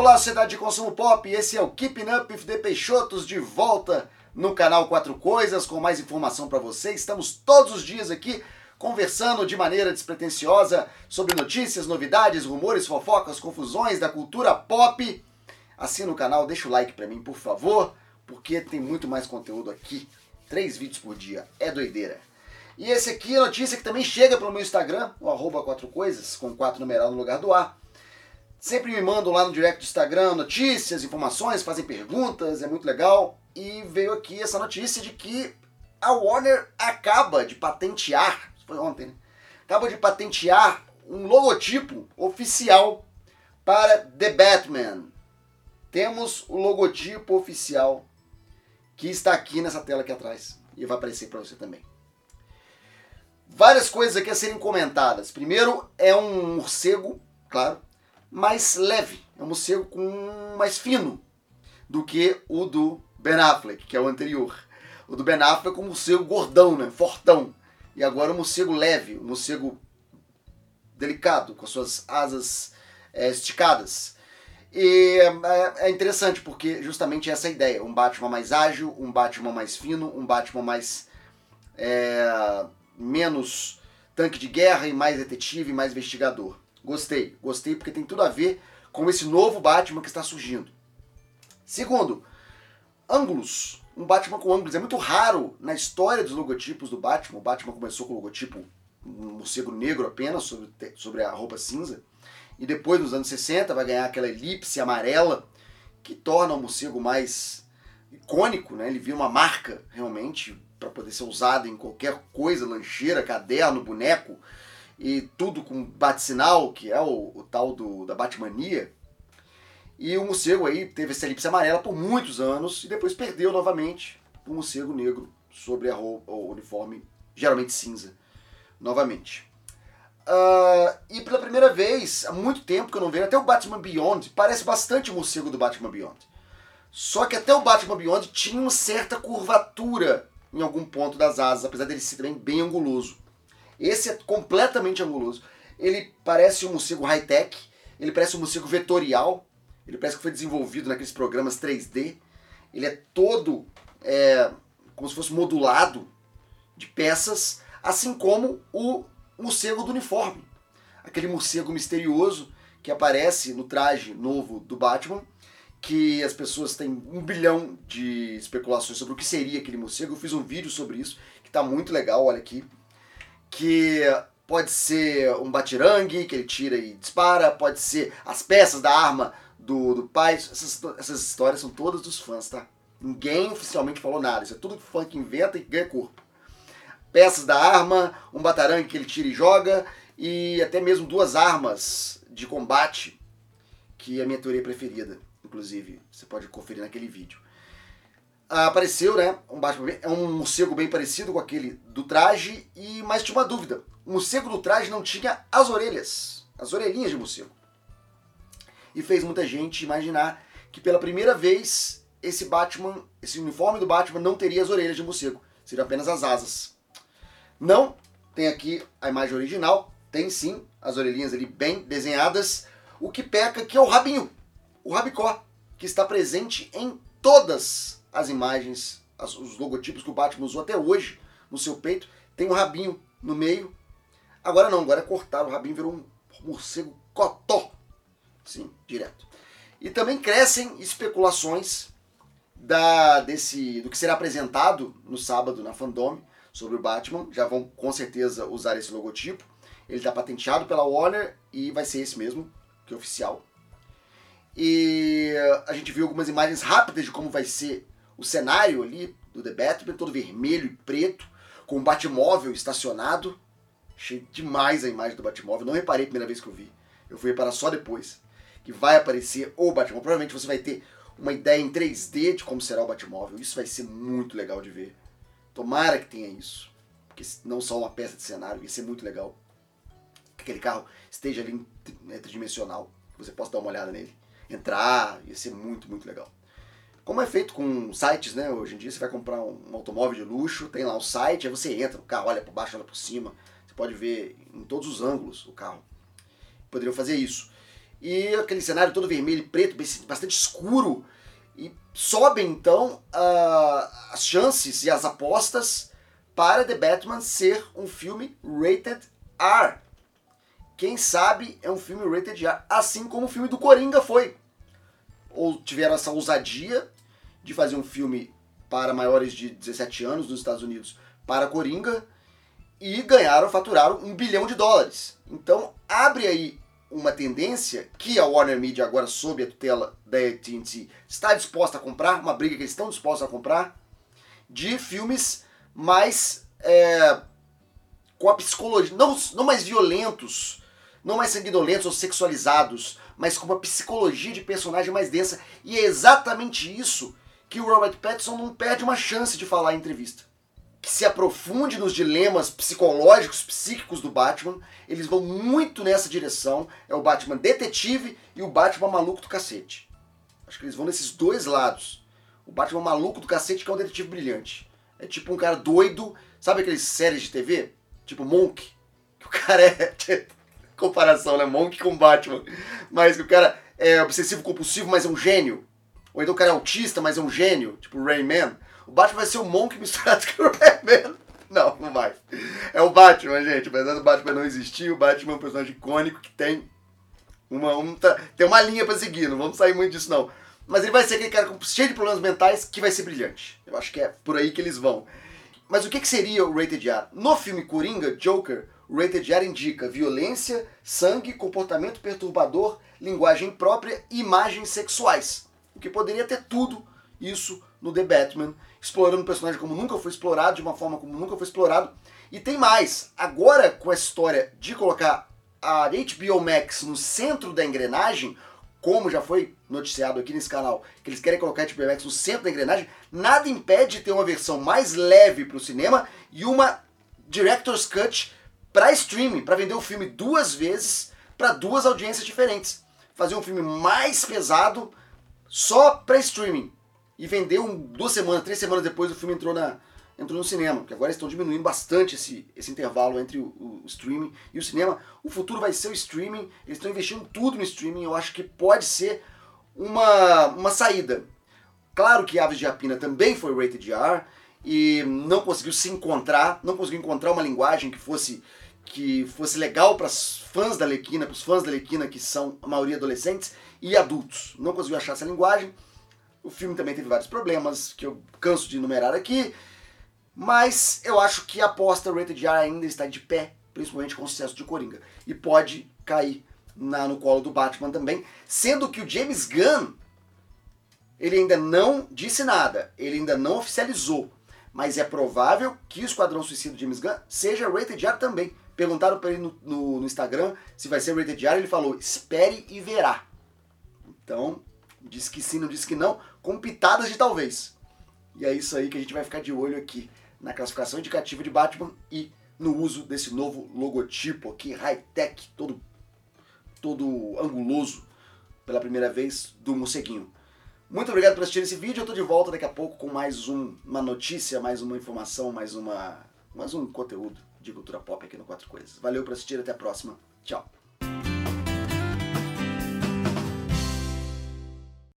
Olá, sociedade de consumo pop, esse é o Keeping Up the Peixotos de volta no canal Quatro Coisas com mais informação para você. Estamos todos os dias aqui conversando de maneira despretensiosa sobre notícias, novidades, rumores, fofocas, confusões da cultura pop. Assina o canal, deixa o like para mim, por favor, porque tem muito mais conteúdo aqui. Três vídeos por dia, é doideira. E esse aqui é notícia que também chega pelo meu Instagram, o arroba quatro coisas, com quatro numeral no lugar do A. Sempre me mandam lá no direct do Instagram notícias, informações, fazem perguntas, é muito legal. E veio aqui essa notícia de que a Warner acaba de patentear, foi ontem, né? Acaba de patentear um logotipo oficial para The Batman. Temos o logotipo oficial que está aqui nessa tela aqui atrás e vai aparecer para você também. Várias coisas aqui a serem comentadas. Primeiro, é um morcego, claro, mais leve. É um morcego com mais fino do que o do Ben Affleck, que é o anterior. O do Ben Affleck é um morcego gordão, né? Fortão. E agora um morcego leve, um morcego delicado, com suas asas é, esticadas. E é, é interessante porque justamente essa é ideia. Um Batman mais ágil, um Batman mais fino, um Batman mais... É, menos tanque de guerra e mais detetive mais investigador. Gostei, gostei porque tem tudo a ver com esse novo Batman que está surgindo. Segundo, ângulos. Um Batman com ângulos. É muito raro na história dos logotipos do Batman. O Batman começou com o logotipo um morcego negro apenas sobre, sobre a roupa cinza. E depois, nos anos 60, vai ganhar aquela elipse amarela que torna o morcego mais icônico, né? Ele vira uma marca realmente para poder ser usado em qualquer coisa, lancheira, caderno, boneco e tudo com bate-sinal, que é o, o, tal do, da Batmania. E o morcego aí teve essa elipse amarela por muitos anos e depois perdeu novamente o morcego negro sobre a roupa, o uniforme geralmente cinza, novamente. Uh, e pela primeira vez, há muito tempo que eu não vejo, até o Batman Beyond parece bastante o morcego do Batman Beyond. Só que até o Batman Beyond tinha uma certa curvatura em algum ponto das asas, apesar dele ser também bem anguloso. Esse é completamente anguloso. Ele parece um morcego high-tech, ele parece um morcego vetorial, ele parece que foi desenvolvido naqueles programas 3D. Ele é todo é, como se fosse modulado de peças, assim como o morcego do uniforme. Aquele morcego misterioso que aparece no traje novo do Batman que as pessoas têm um bilhão de especulações sobre o que seria aquele morcego. Eu fiz um vídeo sobre isso, que está muito legal, olha aqui. Que pode ser um batirangue que ele tira e dispara, pode ser as peças da arma do, do pai. Essas, essas histórias são todas dos fãs, tá? Ninguém oficialmente falou nada, isso é tudo que fã que inventa e ganha corpo. Peças da arma, um batarangue que ele tira e joga, e até mesmo duas armas de combate, que é a minha teoria preferida inclusive, você pode conferir naquele vídeo. Ah, apareceu, né, um Batman, é um morcego bem parecido com aquele do traje, e mas tinha uma dúvida. O morcego do traje não tinha as orelhas, as orelhinhas de morcego. E fez muita gente imaginar que pela primeira vez esse Batman, esse uniforme do Batman não teria as orelhas de morcego, seriam apenas as asas. Não, tem aqui a imagem original, tem sim as orelhinhas ali bem desenhadas. O que peca que é o rabinho o rabicó, que está presente em todas as imagens, as, os logotipos que o Batman usou até hoje no seu peito. Tem um rabinho no meio. Agora não, agora é cortado. O rabinho virou um morcego cotó. Sim, direto. E também crescem especulações da, desse, do que será apresentado no sábado na Fandome sobre o Batman. Já vão com certeza usar esse logotipo. Ele está patenteado pela Warner e vai ser esse mesmo, que é oficial. E a gente viu algumas imagens rápidas de como vai ser o cenário ali do The Batman, todo vermelho e preto, com um Batmóvel estacionado. Achei demais a imagem do Batmóvel, não reparei a primeira vez que eu vi. Eu fui reparar só depois. Que vai aparecer o Batmóvel. Provavelmente você vai ter uma ideia em 3D de como será o Batmóvel. Isso vai ser muito legal de ver. Tomara que tenha isso. Porque não só uma peça de cenário, ia ser muito legal. Que aquele carro esteja ali né, tridimensional. Você possa dar uma olhada nele entrar, ia ser muito, muito legal. Como é feito com sites, né? Hoje em dia você vai comprar um automóvel de luxo, tem lá o site, aí você entra, o carro olha por baixo, olha por cima, você pode ver em todos os ângulos o carro. Poderiam fazer isso. e aquele cenário todo vermelho e preto, bastante escuro, e sobem então uh, as chances e as apostas para The Batman ser um filme rated R. Quem sabe é um filme rated R, assim como o filme do Coringa foi. Ou tiveram essa ousadia de fazer um filme para maiores de 17 anos nos Estados Unidos para Coringa e ganharam, faturaram um bilhão de dólares. Então abre aí uma tendência que a Warner Media, agora sob a tutela da AT&T, está disposta a comprar, uma briga que eles estão dispostos a comprar, de filmes mais é, com a psicologia, não, não mais violentos, não mais sanguinolentos ou sexualizados, mas com uma psicologia de personagem mais densa. E é exatamente isso que o Robert Pattinson não perde uma chance de falar em entrevista que se aprofunde nos dilemas psicológicos, psíquicos do Batman. Eles vão muito nessa direção. É o Batman detetive e o Batman maluco do cacete. Acho que eles vão nesses dois lados. O Batman maluco do cacete que é um detetive brilhante. É tipo um cara doido. Sabe aqueles séries de TV? Tipo Monk. Que o cara é. Comparação, né? Monk com Batman. Mas que o cara é obsessivo compulsivo, mas é um gênio. Ou então o cara é autista, mas é um gênio. Tipo Rayman. O Batman vai ser o Monk misturado com o Batman. Não, não vai. É o Batman, gente. Apesar do Batman não existir, o Batman é um personagem icônico que tem uma, um, tá, tem uma linha pra seguir. Não vamos sair muito disso, não. Mas ele vai ser aquele cara cheio de problemas mentais que vai ser brilhante. Eu acho que é por aí que eles vão. Mas o que, que seria o Rated R? No filme Coringa, Joker, o Rated R indica violência, sangue, comportamento perturbador, linguagem própria e imagens sexuais. O que poderia ter tudo isso no The Batman explorando o personagem como nunca foi explorado, de uma forma como nunca foi explorado. E tem mais, agora com essa história de colocar a HBO Max no centro da engrenagem, como já foi noticiado aqui nesse canal, que eles querem colocar a HBO Max no centro da engrenagem, nada impede de ter uma versão mais leve para o cinema e uma Director's Cut para streaming, para vender o filme duas vezes para duas audiências diferentes. Fazer um filme mais pesado só para streaming e vendeu duas semanas, três semanas depois o filme entrou, na, entrou no cinema, porque agora estão diminuindo bastante esse, esse intervalo entre o, o, streaming e o cinema. O futuro vai ser o streaming, eles estão investindo tudo no streaming, eu acho que pode ser uma, uma saída. Claro que Aves de Rapina também foi rated R e não conseguiu se encontrar, não conseguiu encontrar uma linguagem que fosse que fosse legal para os fãs da Lequina, para os fãs da Lequina que são a maioria adolescentes e adultos. Não conseguiu achar essa linguagem. O filme também teve vários problemas que eu canso de enumerar aqui. Mas eu acho que a aposta Rated R ainda está de pé, principalmente com o sucesso de Coringa. E pode cair na, no colo do Batman também. Sendo que o James Gunn, ele ainda não disse nada, ele ainda não oficializou. Mas é provável que o Esquadrão Suicida do James Gunn seja Rated R também. Perguntaram para ele no, no, no Instagram se vai ser Rated R, ele falou, espere e verá. Então, diz que sim, não diz que não, com pitadas de talvez. E é isso aí que a gente vai ficar de olho aqui na classificação indicativa de Batman e no uso desse novo logotipo aqui, high-tech, todo, todo anguloso, pela primeira vez, do morceguinho. Muito obrigado por assistir esse vídeo, eu estou de volta daqui a pouco com mais um, uma notícia, mais uma informação, mais, uma, mais um conteúdo de cultura pop aqui no Quatro Coisas. Valeu por assistir, até a próxima. Tchau.